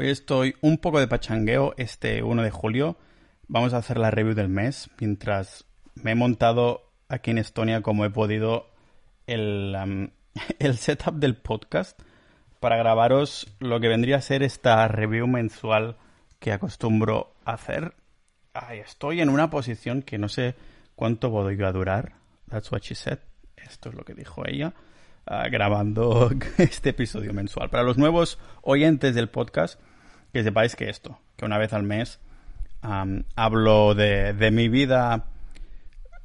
Hoy estoy un poco de pachangueo este 1 de julio. Vamos a hacer la review del mes mientras me he montado aquí en Estonia como he podido el, el setup del podcast para grabaros lo que vendría a ser esta review mensual que acostumbro hacer. Ay, estoy en una posición que no sé cuánto voy a durar. That's what she said. Esto es lo que dijo ella. Ah, grabando este episodio mensual. Para los nuevos oyentes del podcast, que sepáis que esto, que una vez al mes hablo de, mi vida,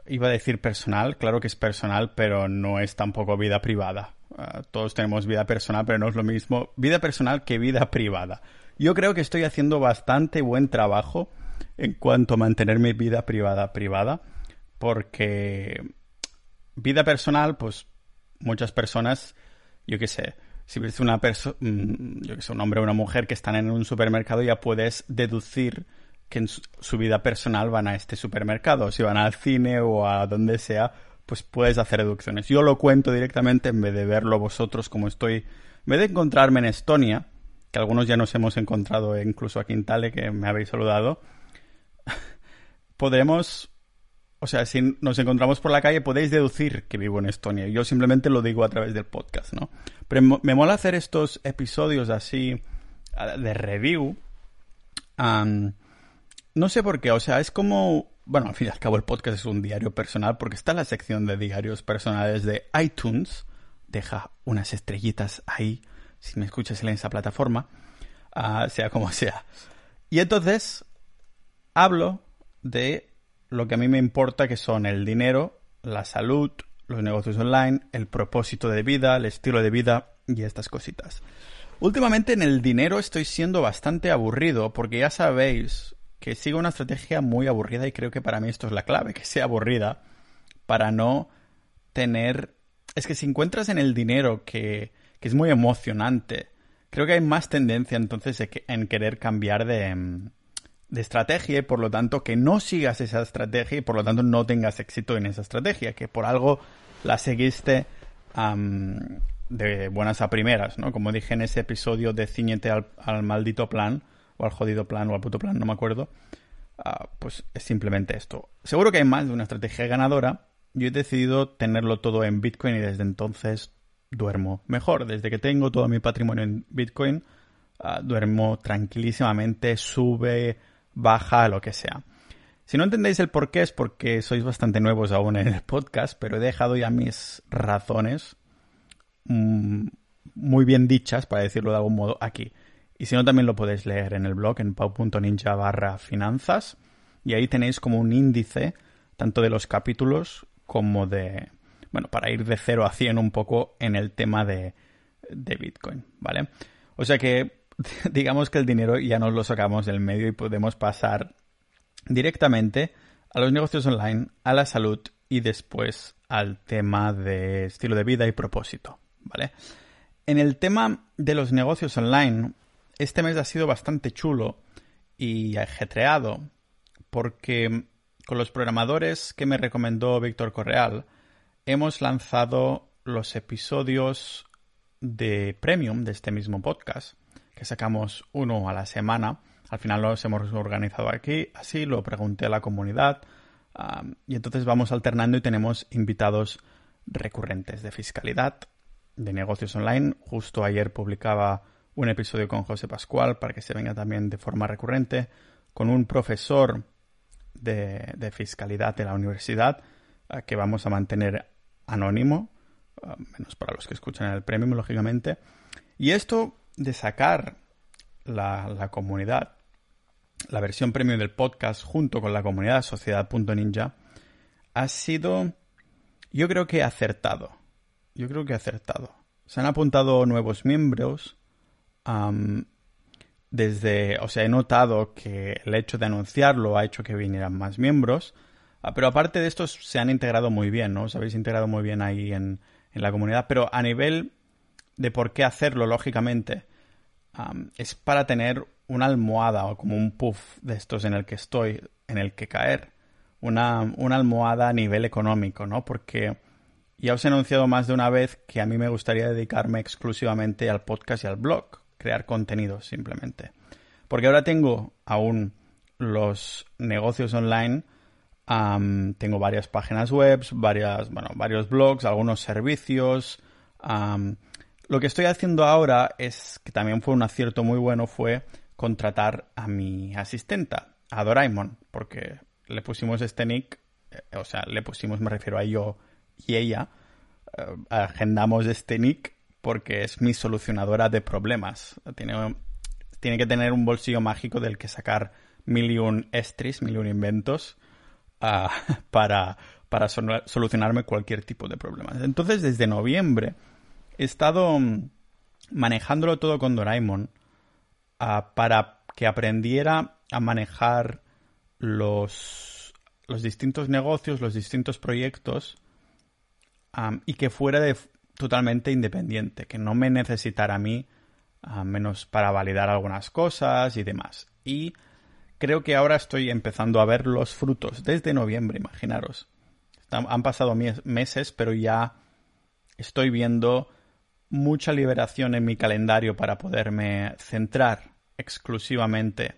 iba a decir personal, claro que es personal, pero no es tampoco vida privada. Ah, todos tenemos vida personal, pero no es lo mismo vida personal que vida privada. Yo creo que estoy haciendo bastante buen trabajo en cuanto a mantener mi vida privada privada, porque vida personal, pues muchas personas, yo qué sé, si ves una persona, mm, yo que sé, un hombre o una mujer que están en un supermercado, ya puedes deducir que en su, vida personal van a este supermercado. Si van al cine o a donde sea, pues puedes hacer deducciones. Yo lo cuento directamente en vez de verlo vosotros como estoy. En vez de encontrarme en Estonia, que algunos ya nos hemos encontrado incluso a Quintale, que me habéis saludado, podremos o sea, si nos encontramos por la calle podéis deducir que vivo en Estonia. Yo simplemente lo digo a través del podcast, ¿no? Pero me mola hacer estos episodios así de review. no sé por qué, o sea, es como... Bueno, al fin y al cabo el podcast es un diario personal porque está la sección de diarios personales de iTunes. Deja unas estrellitas ahí si me escuchas en esa plataforma, ah, sea como sea. Y entonces hablo de lo que a mí me importa, que son el dinero, la salud, los negocios online, el propósito de vida, el estilo de vida y estas cositas. Últimamente en el dinero estoy siendo bastante aburrido porque ya sabéis que sigo una estrategia muy aburrida y creo que para mí esto es la clave, que sea aburrida para no tener... Es que si encuentras en el dinero que, que es muy emocionante, creo que hay más tendencia entonces en querer cambiar de, de estrategia y por lo tanto que no sigas esa estrategia y por lo tanto no tengas éxito en esa estrategia, que por algo la seguiste de buenas a primeras, ¿no? Como dije en ese episodio de ciñete al, maldito plan o al jodido plan o al puto plan, no me acuerdo, ah, pues es simplemente esto. Seguro que hay más de una estrategia ganadora. Yo he decidido tenerlo todo en Bitcoin y desde entonces duermo mejor. Desde que tengo todo mi patrimonio en Bitcoin, ah, duermo tranquilísimamente, sube baja, lo que sea. Si no entendéis el por qué es porque sois bastante nuevos aún en el podcast, pero he dejado ya mis razones mm, muy bien dichas, para decirlo de algún modo, aquí. Y si no, también lo podéis leer en el blog en pau.ninja barra finanzas. Y ahí tenéis como un índice, tanto de los capítulos como de... Bueno, para ir de 0 a 100 un poco en el tema de, de Bitcoin, ¿vale? O sea que digamos que el dinero ya nos lo sacamos del medio y podemos pasar directamente a los negocios online, a la salud y después al tema de estilo de vida y propósito, ¿vale? En el tema de los negocios online, este mes ha sido bastante chulo y ajetreado porque con los programadores que me recomendó Víctor Correal hemos lanzado los episodios de premium de este mismo podcast que sacamos uno a la semana. Al final los hemos organizado aquí, así lo pregunté a la comunidad y entonces vamos alternando y tenemos invitados recurrentes de fiscalidad, de negocios online. Justo ayer publicaba un episodio con José Pascual para que se venga también de forma recurrente, con un profesor de, fiscalidad de la universidad que vamos a mantener anónimo, menos para los que escuchan el premium, lógicamente. Y esto de sacar la, comunidad, la versión premium del podcast junto con la comunidad sociedad.ninja, ha sido, yo creo que acertado. Yo creo que acertado. Se han apuntado nuevos miembros. desde, o sea, he notado que el hecho de anunciarlo ha hecho que vinieran más miembros. Ah, pero aparte de esto, se han integrado muy bien, ¿no? Os habéis integrado muy bien ahí en, en la comunidad. Pero a nivel de por qué hacerlo, lógicamente, es para tener una almohada o como un puff de estos en el que estoy, en el que caer. Una, una almohada a nivel económico, ¿no? Porque ya os he anunciado más de una vez que a mí me gustaría dedicarme exclusivamente al podcast y al blog. crear contenido simplemente. Porque ahora tengo aún los negocios online, tengo varias páginas web, varias, bueno, varios blogs, algunos servicios. Lo que estoy haciendo ahora es, que también fue un acierto muy bueno, fue contratar a mi asistenta, a Doraemon, porque le pusimos este nick, eh, o sea, le pusimos, me refiero a yo y ella, eh, agendamos este nick porque es mi solucionadora de problemas. Tiene, tiene que tener un bolsillo mágico del que sacar mil y un estris, mil y un inventos ah, para, para solucionarme cualquier tipo de problemas. Entonces, desde noviembre he estado mm, manejándolo todo con Doraemon ah, para que aprendiera a manejar los, los distintos negocios, los distintos proyectos y que fuera totalmente independiente, que no me necesitara a mí menos para validar algunas cosas y demás. Y creo que ahora estoy empezando a ver los frutos desde noviembre, imaginaros. Han pasado meses, pero ya estoy viendo mucha liberación en mi calendario para poderme centrar exclusivamente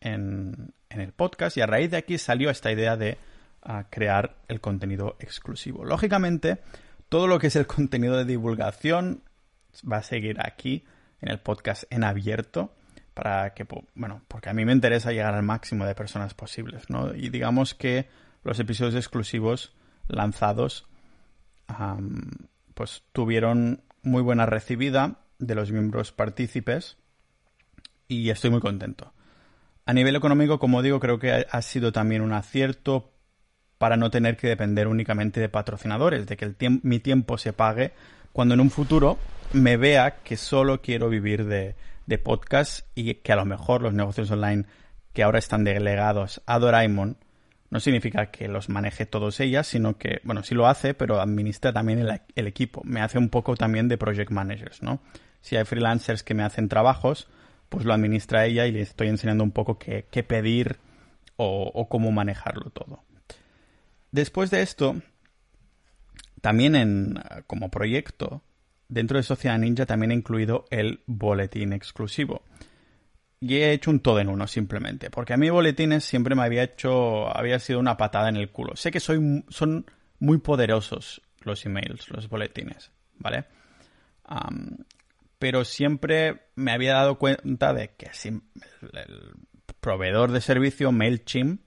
en, el podcast y a raíz de aquí salió esta idea de ah, crear el contenido exclusivo. Lógicamente, todo lo que es el contenido de divulgación va a seguir aquí en el podcast en abierto para que, bueno, porque a mí me interesa llegar al máximo de personas posibles, ¿no? Y digamos que los episodios exclusivos lanzados pues tuvieron muy buena recibida de los miembros partícipes y estoy muy contento. A nivel económico, como digo, creo que ha sido también un acierto para no tener que depender únicamente de patrocinadores, de que el mi tiempo se pague cuando en un futuro me vea que solo quiero vivir de, de podcast y que a lo mejor los negocios online que ahora están delegados a Doraemon no significa que los maneje todos ellas, sino que, bueno, sí lo hace, pero administra también el, equipo. Me hace un poco también de project managers, ¿no? Si hay freelancers que me hacen trabajos, pues lo administra ella y le estoy enseñando un poco qué, pedir o cómo manejarlo todo. Después de esto, también en, como proyecto, dentro de Sociedad Ninja también he incluido el boletín exclusivo. Y he hecho un todo en uno simplemente, porque a mí boletines siempre me había hecho, había sido una patada en el culo. Sé que soy, son muy poderosos los emails, los boletines, ¿vale? pero siempre me había dado cuenta de que el proveedor de servicio MailChimp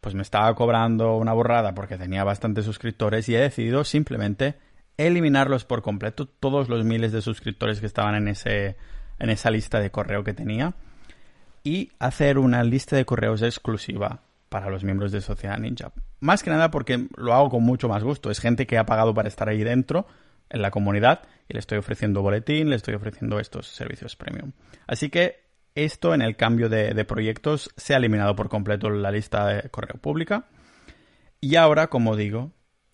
pues me estaba cobrando una borrada porque tenía bastantes suscriptores y he decidido simplemente eliminarlos por completo, todos los miles de suscriptores que estaban en, ese, en esa lista de correo que tenía y hacer una lista de correos exclusiva para los miembros de Sociedad Ninja. Más que nada porque lo hago con mucho más gusto. Es gente que ha pagado para estar ahí dentro, en la comunidad, y le estoy ofreciendo boletín, le estoy ofreciendo estos servicios premium. Así que esto en el cambio de, proyectos se ha eliminado por completo la lista de correo pública. Y ahora, como digo,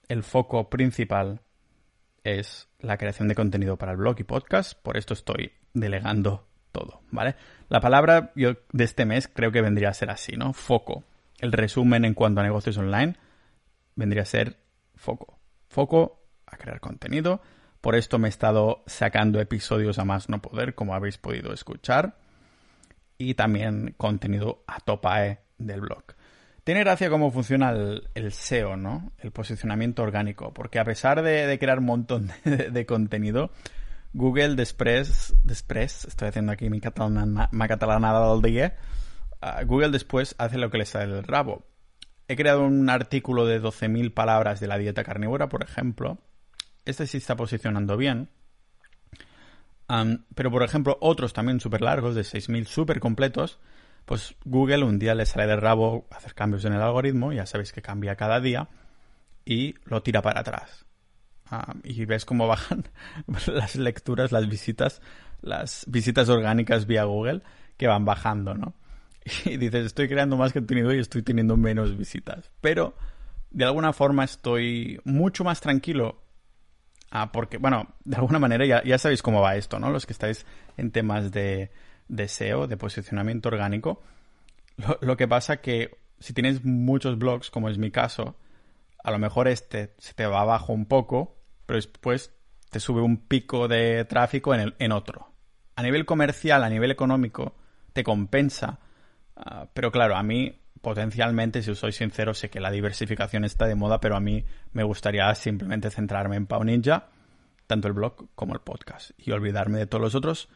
el foco principal es la creación de contenido para el blog y podcast. Por esto estoy delegando todo, ¿vale? La palabra yo de este mes creo que vendría a ser así, ¿no? Foco. El resumen en cuanto a negocios online vendría a ser foco. Foco a crear contenido. Por esto me he estado sacando episodios a más no poder, como habéis podido escuchar y también contenido a topae del blog. Tiene gracia cómo funciona el, SEO, ¿no? El posicionamiento orgánico, porque a pesar de, crear un montón de, contenido, Google después, después, estoy haciendo aquí mi catalana, catalanada del día, uh, Google después hace lo que le sale del rabo. He creado un artículo de 12.000 palabras de la dieta carnívora, por ejemplo. Este sí está posicionando bien pero, por ejemplo, otros también súper largos, de 6.000 súper completos, pues Google un día le sale de rabo hacer cambios en el algoritmo, ya sabéis que cambia cada día, y lo tira para atrás. Y ves cómo bajan las lecturas, las visitas, las visitas orgánicas vía Google que van bajando, ¿no? Y dices, estoy creando más contenido y estoy teniendo menos visitas. Pero de alguna forma estoy mucho más tranquilo Ah, porque, bueno, de alguna manera ya, ya, sabéis cómo va esto, ¿no? Los que estáis en temas de, de SEO, de posicionamiento orgánico. Lo, que pasa que si tienes muchos blogs, como es mi caso, a lo mejor este se te va abajo un poco, pero después te sube un pico de tráfico en, el, en otro. a nivel comercial, a nivel económico, te compensa. Ah, pero claro, a mí potencialmente, si os soy sincero, sé que la diversificación está de moda, pero a mí me gustaría simplemente centrarme en Pau Ninja, tanto el blog como el podcast, y olvidarme de todos los otros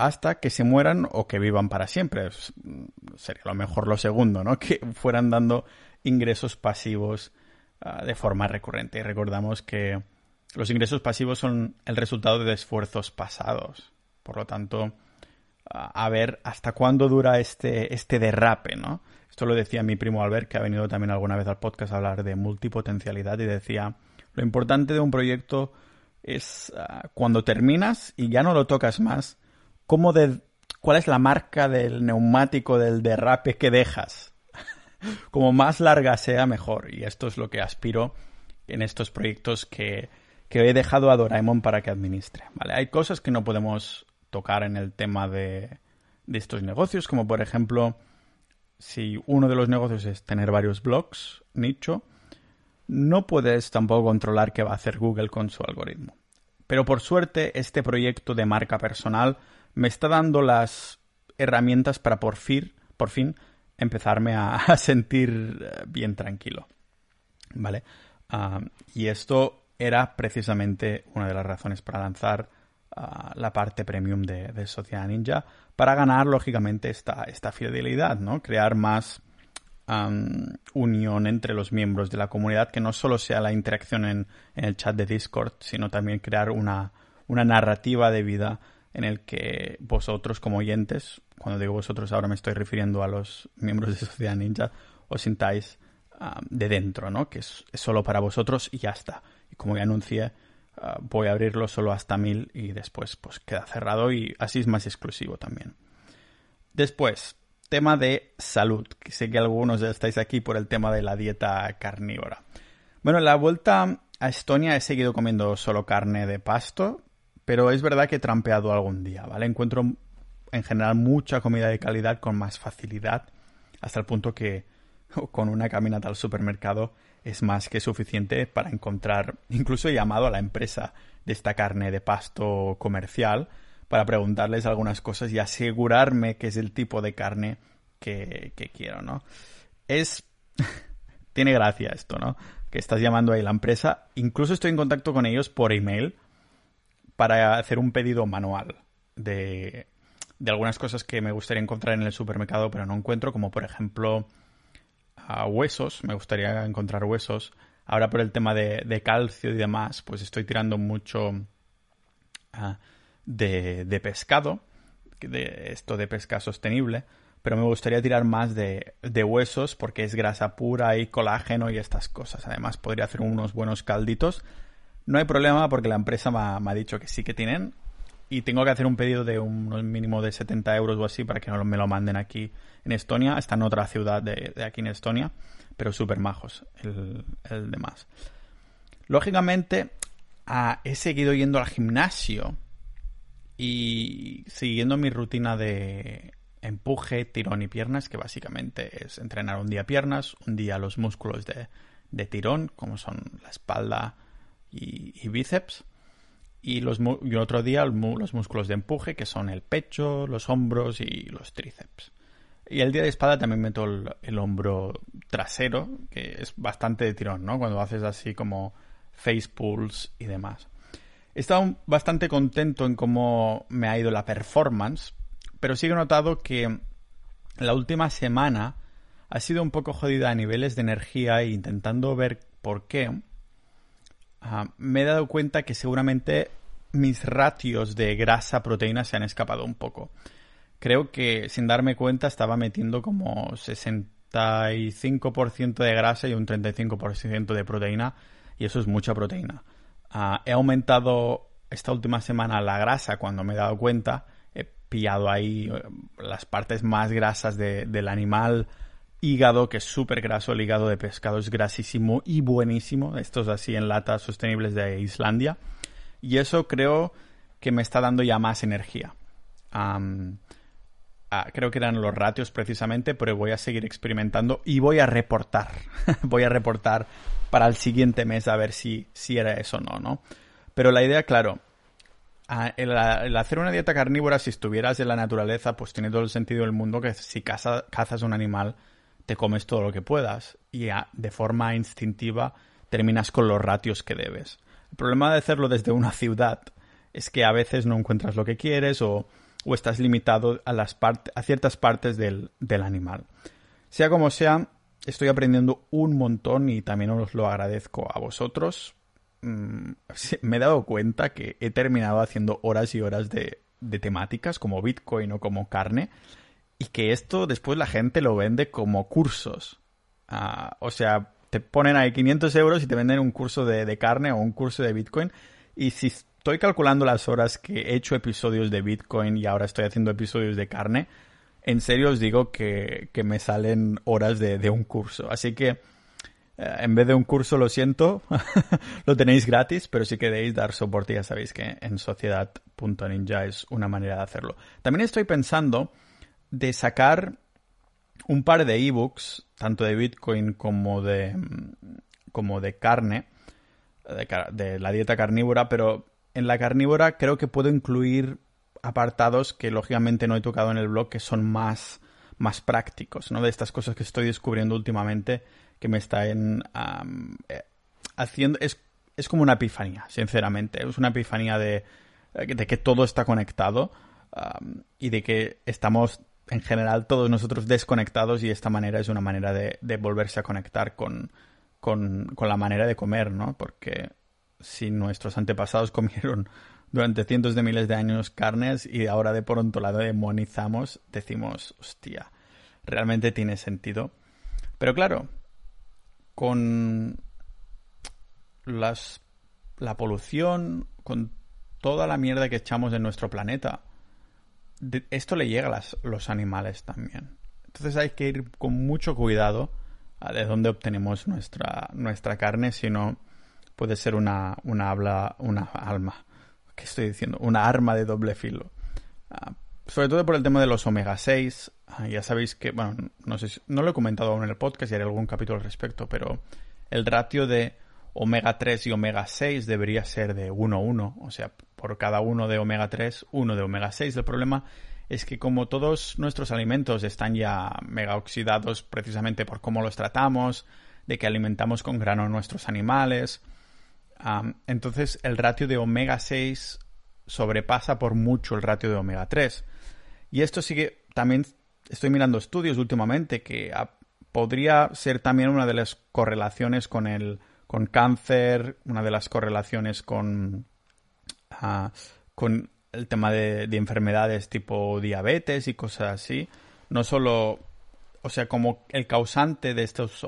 hasta que se mueran o que vivan para siempre. Sería lo mejor lo segundo, ¿no? Que fueran dando ingresos pasivos ah, de forma recurrente. Y recordamos que los ingresos pasivos son el resultado de esfuerzos pasados. Por lo tanto, a ver hasta cuándo dura este, este derrape, ¿no? Esto lo decía mi primo Albert, que ha venido también alguna vez al podcast a hablar de multipotencialidad y decía, lo importante de un proyecto es ah, cuando terminas y ya no lo tocas más, de, cuál es la marca del neumático del derrape que dejas. Como más larga sea, mejor. Y esto es lo que aspiro en estos proyectos que, que he dejado a Doraemon para que administre. ¿vale? Hay cosas que no podemos tocar en el tema de, estos negocios, como por ejemplo, si uno de los negocios es tener varios blogs, nicho, no puedes tampoco controlar qué va a hacer Google con su algoritmo. Pero por suerte, este proyecto de marca personal me está dando las herramientas para por fin, por fin empezarme a, sentir eh, bien tranquilo. ¿Vale? Ah, y esto era precisamente una de las razones para lanzar ah, la parte premium de, Sociedad Ninja, para ganar, lógicamente, esta, esta fidelidad, ¿no? Crear más unión entre los miembros de la comunidad, que no solo sea la interacción en, en el chat de Discord, sino también crear una, una narrativa de vida en el que vosotros como oyentes, cuando digo vosotros ahora me estoy refiriendo a los miembros de Sociedad Ninja, os sintáis de dentro, ¿no? Que es, solo para vosotros y ya está y como ya anuncié, ah, voy a abrirlo solo hasta 1000 y después pues queda cerrado y así es más exclusivo también. Después, tema de salud, sé que algunos ya estáis aquí por el tema de la dieta carnívora. Bueno, en la vuelta a Estonia he seguido comiendo solo carne de pasto, pero es verdad que he trampeado algún día, ¿vale? Encuentro en general mucha comida de calidad con más facilidad, hasta el punto que con una caminata al supermercado es más que suficiente para encontrar, incluso he llamado a la empresa de esta carne de pasto comercial para preguntarles algunas cosas y asegurarme que es el tipo de carne que, quiero, ¿no? Es... Tiene gracia esto, ¿no? Que estás llamando ahí la empresa. Incluso estoy en contacto con ellos por email para hacer un pedido manual de, de algunas cosas que me gustaría encontrar en el supermercado, pero no encuentro, como por ejemplo huesos, me gustaría encontrar huesos. Ahora por el tema de, calcio y demás, pues estoy tirando mucho ah, de, pescado, de esto de pesca sostenible, pero me gustaría tirar más de, huesos porque es grasa pura y colágeno y estas cosas. Además podría hacer unos buenos calditos. No hay problema porque la empresa me me ha dicho que sí que tienen y tengo que hacer un pedido de un mínimo de 70 euros o así para que no me lo manden aquí en Estonia. Está en otra ciudad de, aquí en Estonia, pero súper majos el, el demás. Lógicamente, he seguido yendo al gimnasio y siguiendo mi rutina de empuje, tirón y piernas, que básicamente es entrenar un día piernas, un día los músculos de, tirón, como son la espalda y bíceps y, los, y otro día los músculos de empuje, que son el pecho, los hombros y los tríceps. Y el día de espada también meto el, hombro trasero, que es bastante de tirón, ¿no? Cuando haces así como face pulls y demás. He estado bastante contento en cómo me ha ido la performance, pero sí he notado que la última semana ha sido un poco jodida a niveles de energía e intentando ver por qué me he dado cuenta que seguramente mis ratios de grasa-proteína se han escapado un poco. Creo que sin darme cuenta estaba metiendo como 65% de grasa y un 35% de proteína y eso es mucha proteína. Ah, he aumentado esta última semana la grasa cuando me he dado cuenta. He pillado ahí eh, las partes más grasas del animal hígado, que es súper graso, el hígado de pescado es grasísimo y buenísimo. Estos así en latas sostenibles de Islandia. Y eso creo que me está dando ya más energía. Ah, creo que eran los ratios precisamente, pero voy a seguir experimentando y voy a reportar. voy a reportar para el siguiente mes a ver si, si era eso o no, ¿no? Pero la idea, claro, el, hacer una dieta carnívora, si estuvieras en la naturaleza, pues tiene todo el sentido del mundo que si cazas un animal, te comes todo lo que puedas y de forma instintiva terminas con los ratios que debes. El problema de hacerlo desde una ciudad es que a veces no encuentras lo que quieres o, estás limitado a, las a ciertas partes del, del animal. Sea como sea, estoy aprendiendo un montón y también os lo agradezco a vosotros. Mm, me he dado cuenta que he terminado haciendo horas y horas de, temáticas como Bitcoin o como carne y que esto después la gente lo vende como cursos. Ah, o sea, te ponen ahí 500 euros y te venden un curso de, de, carne o un curso de Bitcoin. Y si estoy calculando las horas que he hecho episodios de Bitcoin y ahora estoy haciendo episodios de carne, en serio os digo que, me salen horas de, un curso. Así que eh, en vez de un curso, lo siento, lo tenéis gratis, pero si queréis dar soporte ya sabéis que en sociedad.ninja es una manera de hacerlo. También estoy pensando de sacar un par de ebooks, tanto de Bitcoin como de, como de carne, de, la dieta carnívora, pero en la carnívora creo que puedo incluir apartados que lógicamente no he tocado en el blog que son más, más prácticos, ¿no? De estas cosas que estoy descubriendo últimamente que me están eh, haciendo... Es, es, como una epifanía, sinceramente. Es una epifanía de, de que todo está conectado y de que estamos en general todos nosotros desconectados y esta manera es una manera de, volverse a conectar con, con, con la manera de comer, ¿no? Porque si nuestros antepasados comieron durante cientos de miles de años carnes y ahora de pronto la demonizamos, decimos, hostia, realmente tiene sentido. Pero claro, con las, la polución, con toda la mierda que echamos en nuestro planeta, esto le llega a los animales también. Entonces hay que ir con mucho cuidado a de dónde obtenemos nuestra, nuestra carne, si no puede ser una, una, habla, una alma ¿qué estoy diciendo? Una arma de doble filo. Ah, sobre todo por el tema de los omega 6. Ah, ya sabéis que, bueno, no sé si, no lo he comentado aún en el podcast y haré algún capítulo al respecto, pero el ratio de omega 3 y omega 6 debería ser de 1-1. O sea, por cada uno de omega 3, uno de omega 6. El problema es que como todos nuestros alimentos están ya mega oxidados precisamente por cómo los tratamos, de que alimentamos con grano nuestros animales, entonces el ratio de omega 6 sobrepasa por mucho el ratio de omega 3. Y esto sigue, también estoy mirando estudios últimamente que podría ser también una de las correlaciones con el con cáncer, una de las correlaciones con, con el tema de, enfermedades tipo diabetes y cosas así. No solo, o sea, como el causante de estos,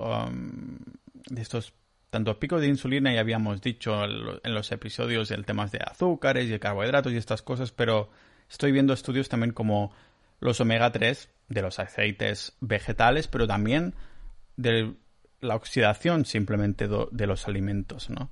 de estos tanto picos de insulina ya habíamos dicho en los episodios el tema de azúcares y de carbohidratos y estas cosas, pero estoy viendo estudios también como los omega 3 de los aceites vegetales, pero también de la oxidación simplemente de los alimentos, ¿no?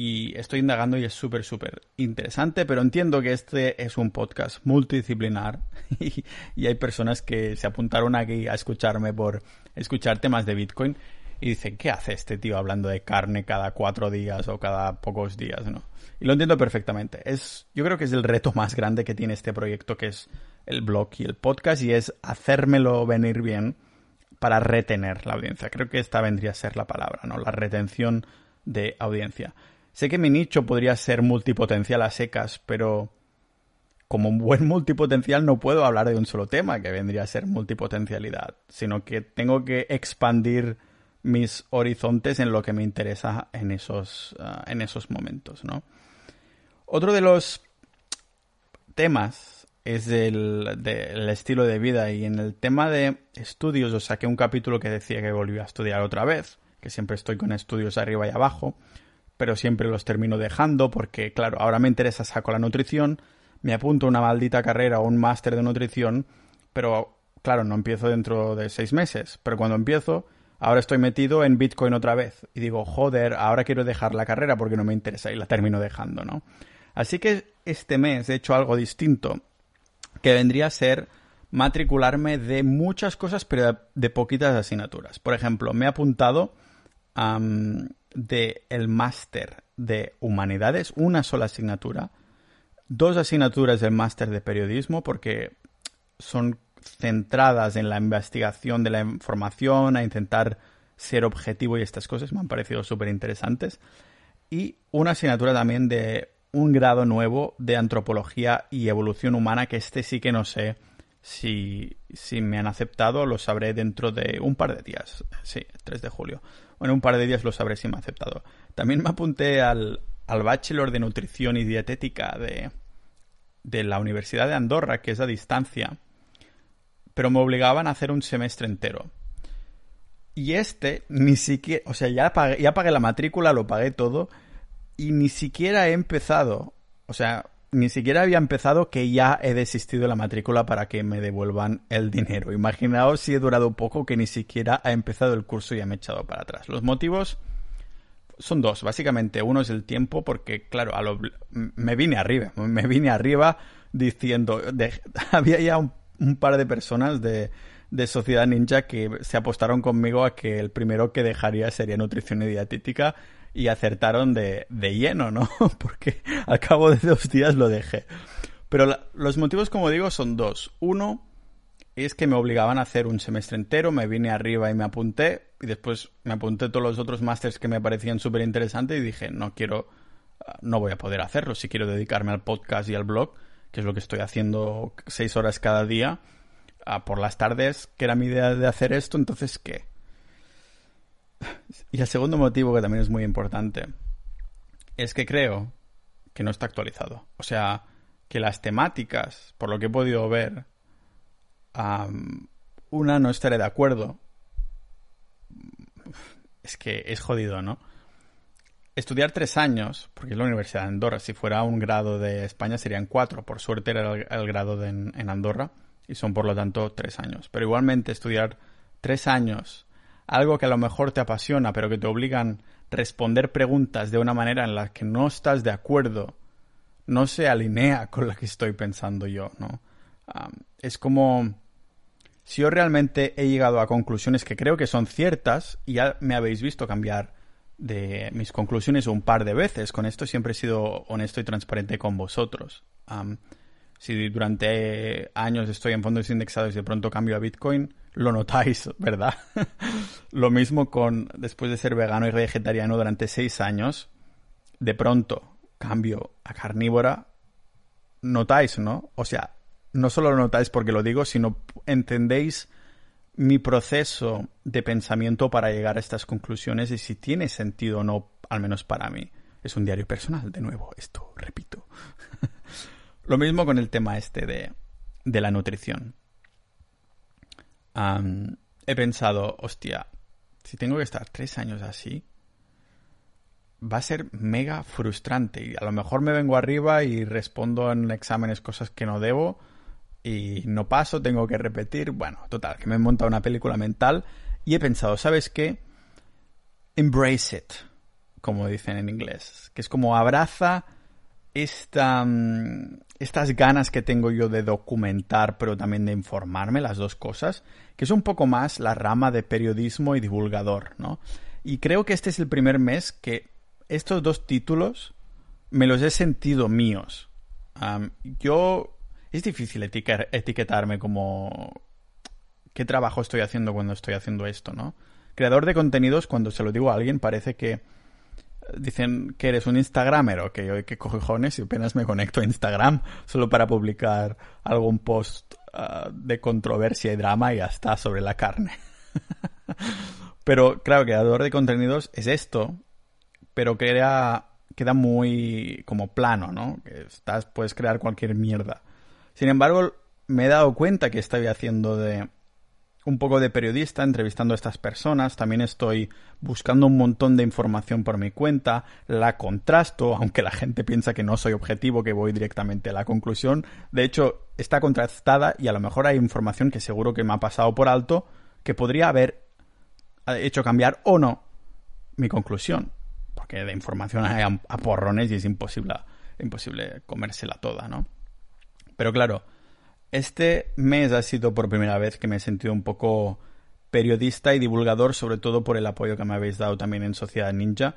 Y estoy indagando y es súper, súper interesante, pero entiendo que este es un podcast multidisciplinar y, hay personas que se apuntaron aquí a escucharme por escuchar temas de Bitcoin y dicen, ¿qué hace este tío hablando de carne cada cuatro días o cada pocos días? ¿no? Y lo entiendo perfectamente. Es, yo creo que es el reto más grande que tiene este proyecto, que es el blog y el podcast, y es hacérmelo venir bien para retener la audiencia. Creo que esta vendría a ser la palabra, ¿no? La retención de audiencia. Sé que mi nicho podría ser multipotencial a secas, pero como un buen multipotencial no puedo hablar de un solo tema que vendría a ser multipotencialidad, sino que tengo que expandir mis horizontes en lo que me interesa en esos, ah, en esos momentos. Otro de los temas es el del estilo de vida y en el tema de estudios os saqué un capítulo que decía que volví a estudiar otra vez, que siempre estoy con estudios arriba y abajo, pero siempre los termino dejando porque, claro, ahora me interesa, saco la nutrición, me apunto a una maldita carrera o un máster de nutrición, pero, claro, no empiezo dentro de seis meses, pero cuando empiezo ahora estoy metido en Bitcoin otra vez. Y digo, joder, ahora quiero dejar la carrera porque no me interesa y la termino dejando, ¿no? Así que este mes he hecho algo distinto, que vendría a ser matricularme de muchas cosas, pero de poquitas asignaturas. Por ejemplo, me he apuntado de el máster de humanidades, una sola asignatura, dos asignaturas del máster de periodismo porque son centradas en la investigación de la información, a intentar ser objetivo y estas cosas me han parecido súper interesantes. Y una asignatura también de un grado nuevo de antropología y evolución humana, que este sí que no sé si, si me han aceptado, lo sabré dentro de un par de días. Sí, 3 de julio. Bueno, un par de días lo sabré si me ha aceptado. También me apunté al, al Bachelor de Nutrición y Dietética de, de la Universidad de Andorra, que es a distancia, pero me obligaban a hacer un semestre entero. Y este ni siquiera, o sea, ya pagué, ya pagué la matrícula, lo pagué todo, y ni siquiera he empezado, o sea, ni siquiera había empezado que ya he desistido de la matrícula para que me devuelvan el dinero. Imaginaos si he durado poco que ni siquiera ha empezado el curso y ya me he echado para atrás. Los motivos son dos, básicamente. Uno es el tiempo, porque, claro, a lo, me vine arriba, me vine arriba diciendo, había ya un, par de personas de, de Sociedad Ninja que se apostaron conmigo a que el primero que dejaría sería nutrición y dietética y acertaron de, de lleno, ¿no? Porque al cabo de dos días lo dejé. Pero los motivos, como digo, son dos. Uno, es que me obligaban a hacer un semestre entero, me vine arriba y me apunté, y después me apunté todos los otros másters que me parecían súper interesantes y dije, no quiero, no voy a poder hacerlo, si quiero dedicarme al podcast y al blog, que es lo que estoy haciendo seis horas cada día, por las tardes, que era mi idea de hacer esto, entonces, ¿qué? Y el segundo motivo, que también es muy importante, es que creo que no está actualizado. O sea, que las temáticas, por lo que he podido ver, una no estaré de acuerdo. Es que es jodido, ¿no? Estudiar tres años, porque es la Universidad de Andorra, si fuera un grado de España serían cuatro, por suerte era el, grado en Andorra, y son por lo tanto tres años. Pero igualmente estudiar tres años, algo que a lo mejor te apasiona, pero que te obligan a responder preguntas de una manera en la que no estás de acuerdo, no se alinea con la que estoy pensando yo, ¿no? es como si yo realmente he llegado a conclusiones que creo que son ciertas, y ya me habéis visto cambiar de mis conclusiones un par de veces, con esto siempre he sido honesto y transparente con vosotros. Si durante años estoy en fondos indexados y de pronto cambio a Bitcoin, lo notáis, ¿verdad? lo mismo con después de ser vegano y vegetariano durante seis años, de pronto cambio a carnívora, notáis, ¿no? O sea, no solo lo notáis porque lo digo, sino entendéis mi proceso de pensamiento para llegar a estas conclusiones y si tiene sentido o no, al menos para mí. Es un diario personal, de nuevo, esto repito. lo mismo con el tema este de, de la nutrición. he pensado, hostia, si tengo que estar tres años así, va a ser mega frustrante. Y a lo mejor me vengo arriba y respondo en exámenes cosas que no debo y no paso, tengo que repetir. Bueno, total, que me he montado una película mental y he pensado, ¿sabes qué? Embrace it, como dicen en inglés, que es como abraza mm, estas ganas que tengo yo de documentar, pero también de informarme, las dos cosas, que es un poco más la rama de periodismo y divulgador, ¿no? Y creo que este es el primer mes que estos dos títulos me los he sentido míos. yo es difícil etiquetarme como qué trabajo estoy haciendo cuando estoy haciendo esto, ¿no? Creador de contenidos, cuando se lo digo a alguien, parece que dicen que eres un Instagramer o que, que cojones y apenas me conecto a Instagram solo para publicar algún post ah, de controversia y drama y hasta sobre la carne. pero claro, creador de contenidos es esto, pero queda, queda muy como plano, ¿no? Que estás, puedes crear cualquier mierda. Sin embargo, me he dado cuenta que estoy haciendo de un poco de periodista, entrevistando a estas personas. También estoy buscando un montón de información por mi cuenta, la contrasto, aunque la gente piensa que no soy objetivo, que voy directamente a la conclusión. De hecho, está contrastada y a lo mejor hay información que seguro que me ha pasado por alto que podría haber hecho cambiar o no mi conclusión. Porque de información hay a porrones y es imposible, imposible comérsela toda, ¿no? Pero claro, este mes ha sido por primera vez que me he sentido un poco periodista y divulgador, sobre todo por el apoyo que me habéis dado también en Sociedad Ninja.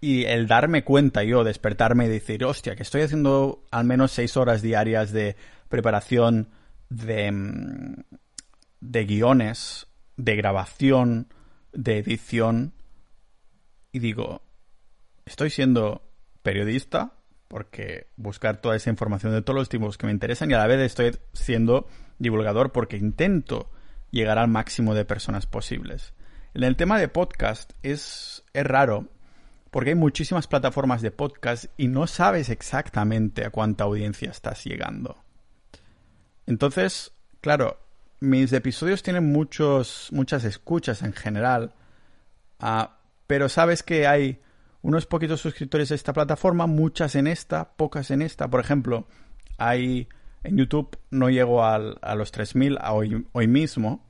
Y el darme cuenta yo, despertarme y decir, hostia, que estoy haciendo al menos seis horas diarias de preparación de, mm, de guiones, de grabación, de edición. Y digo, estoy siendo periodista porque buscar toda esa información de todos los tipos que me interesan y a la vez estoy siendo divulgador porque intento llegar al máximo de personas posibles. En el tema de podcast es, es raro porque hay muchísimas plataformas de podcast y no sabes exactamente a cuánta audiencia estás llegando. Entonces, claro, mis episodios tienen muchos, muchas escuchas en general, uh, pero sabes que hay unos poquitos suscriptores a esta plataforma, muchas en esta, pocas en esta. Por ejemplo, hay en YouTube no llego a los 3.000 hoy, hoy mismo,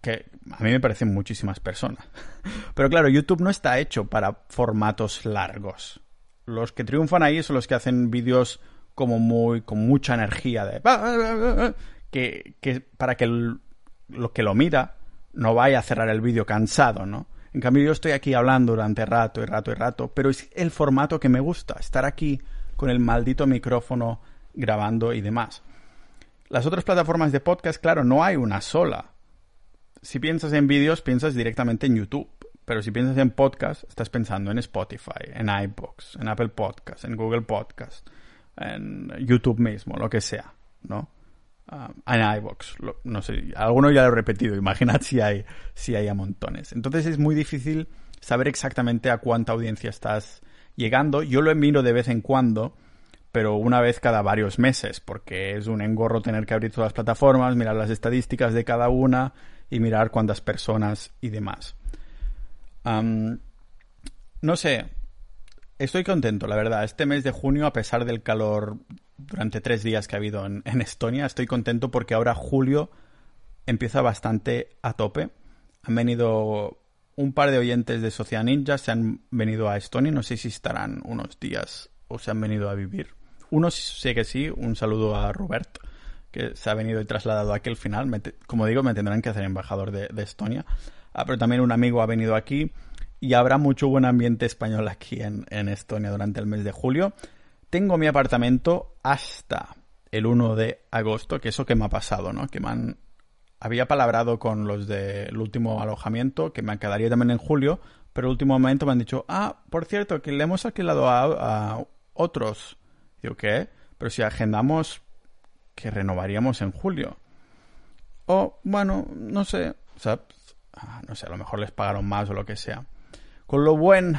que a mí me parecen muchísimas personas. Pero claro, YouTube no está hecho para formatos largos. Los que triunfan ahí son los que hacen vídeos como muy con mucha energía de que, que para que lo que lo mira no vaya a cerrar el vídeo cansado, ¿no? En cambio yo estoy aquí hablando durante rato y rato y rato, pero es el formato que me gusta, estar aquí con el maldito micrófono grabando y demás. Las otras plataformas de podcast, claro, no hay una sola. Si piensas en vídeos, piensas directamente en YouTube. Pero si piensas en podcast, estás pensando en Spotify, en iBox, en Apple Podcast, en Google Podcast, en YouTube mismo, lo que sea, ¿no? Ah, en iBox, no sé, alguno ya lo he repetido, imaginad si hay, si hay a montones. Entonces es muy difícil saber exactamente a cuánta audiencia estás llegando. Yo lo miro de vez en cuando, pero una vez cada varios meses, porque es un engorro tener que abrir todas las plataformas, mirar las estadísticas de cada una y mirar cuántas personas y demás. no sé, estoy contento, la verdad. Este mes de junio, a pesar del calor durante tres días que ha habido en, Estonia, estoy contento porque ahora julio empieza bastante a tope. Han venido un par de oyentes de Sociedad Ninja, se han venido a Estonia, no sé si estarán unos días o se han venido a vivir. Uno sé que sí, un saludo a Robert, que se ha venido y trasladado aquí al final. como digo, me tendrán que hacer embajador de, Estonia. Ah, pero también un amigo ha venido aquí y habrá mucho buen ambiente español aquí en Estonia durante el mes de julio. Tengo mi apartamento hasta el 1 de agosto, que eso que me ha pasado, ¿no? Que me han... Había palabrado con los del último alojamiento, que me quedaría también en julio, pero el último momento me han dicho, ah, por cierto, que le hemos alquilado a, a otros. Digo, ¿qué? Pero si agendamos que renovaríamos en julio. O, bueno, no sé, o sea, ah, no sé, a lo mejor les pagaron más o lo que sea. Con lo buen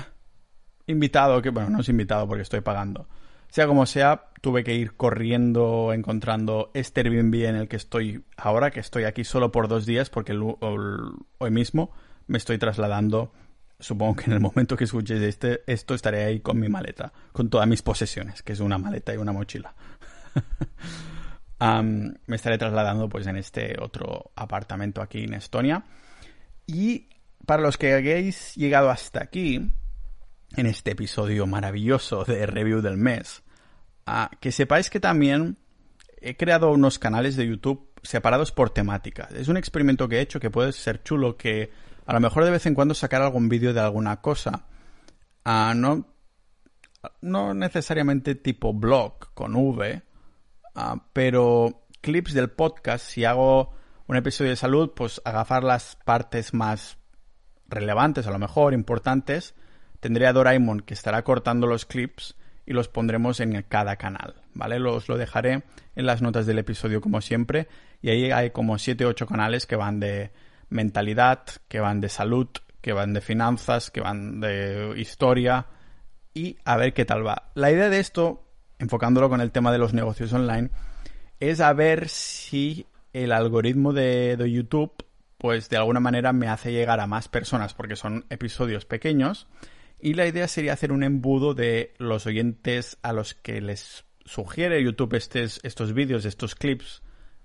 invitado, que bueno, no es invitado porque estoy pagando. Sea como sea, tuve que ir corriendo encontrando este Airbnb en el que estoy ahora, que estoy aquí solo por dos días porque hoy mismo me estoy trasladando supongo que en el momento que escuchéis este, esto estaré ahí con mi maleta, con todas mis posesiones, que es una maleta y una mochila. me estaré trasladando pues en este otro apartamento aquí en Estonia. Y para los que hayáis llegado hasta aquí, en este episodio maravilloso de review del mes, que sepáis que también he creado unos canales de YouTube separados por temática. Es un experimento que he hecho que puede ser chulo, que a lo mejor de vez en cuando sacar algún vídeo de alguna cosa. No, no necesariamente tipo blog con V, pero clips del podcast. Si hago un episodio de salud, pues agafar las partes más relevantes, a lo mejor importantes. Tendré a Doraemon que estará cortando los clips y los pondremos en cada canal, ¿vale? Los lo dejaré en las notas del episodio como siempre y ahí hay como 7 8 canales que van de mentalidad, que van de salud, que van de finanzas, que van de historia y a ver qué tal va. La idea de esto, enfocándolo con el tema de los negocios online, es a ver si el algoritmo de, de YouTube pues de alguna manera me hace llegar a más personas porque son episodios pequeños y la idea sería hacer un embudo de los oyentes a los que les sugiere YouTube estos, vídeos, estos clips.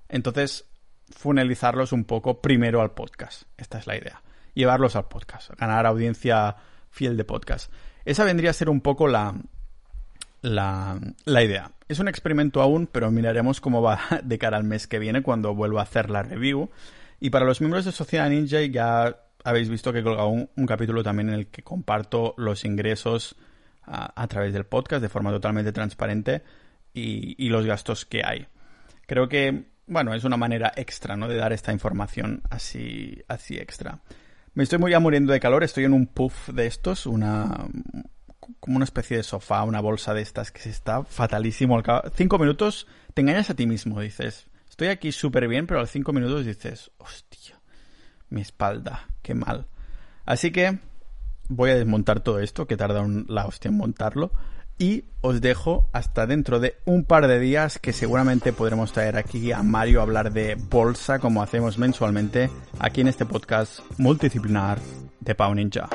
Entonces, funelizarlos un poco primero al podcast. Esta es la idea. Llevarlos al podcast, ganar audiencia fiel de podcast. Esa vendría a ser un poco la, la, la, idea. Es un experimento aún, pero miraremos cómo va de cara al mes que viene cuando vuelva a hacer la review. Y para los miembros de Sociedad Ninja ya habéis visto que he colgado un, capítulo también en el que comparto los ingresos a, través del podcast de forma totalmente transparente y, los gastos que hay. Creo que, bueno, es una manera extra, ¿no? De dar esta información así, así extra. Me estoy muy ya muriendo de calor, estoy en un puff de estos, una como una especie de sofá, una bolsa de estas que se está fatalísimo. Cinco minutos te engañas a ti mismo, dices, estoy aquí súper bien, pero a los cinco minutos dices, hostia, mi espalda, qué mal. Así que voy a desmontar todo esto, que tarda un, la hostia en montarlo. Y os dejo hasta dentro de un par de días que seguramente podremos traer aquí a Mario a hablar de bolsa como hacemos mensualmente aquí en este podcast multidisciplinar de Pau Ninja.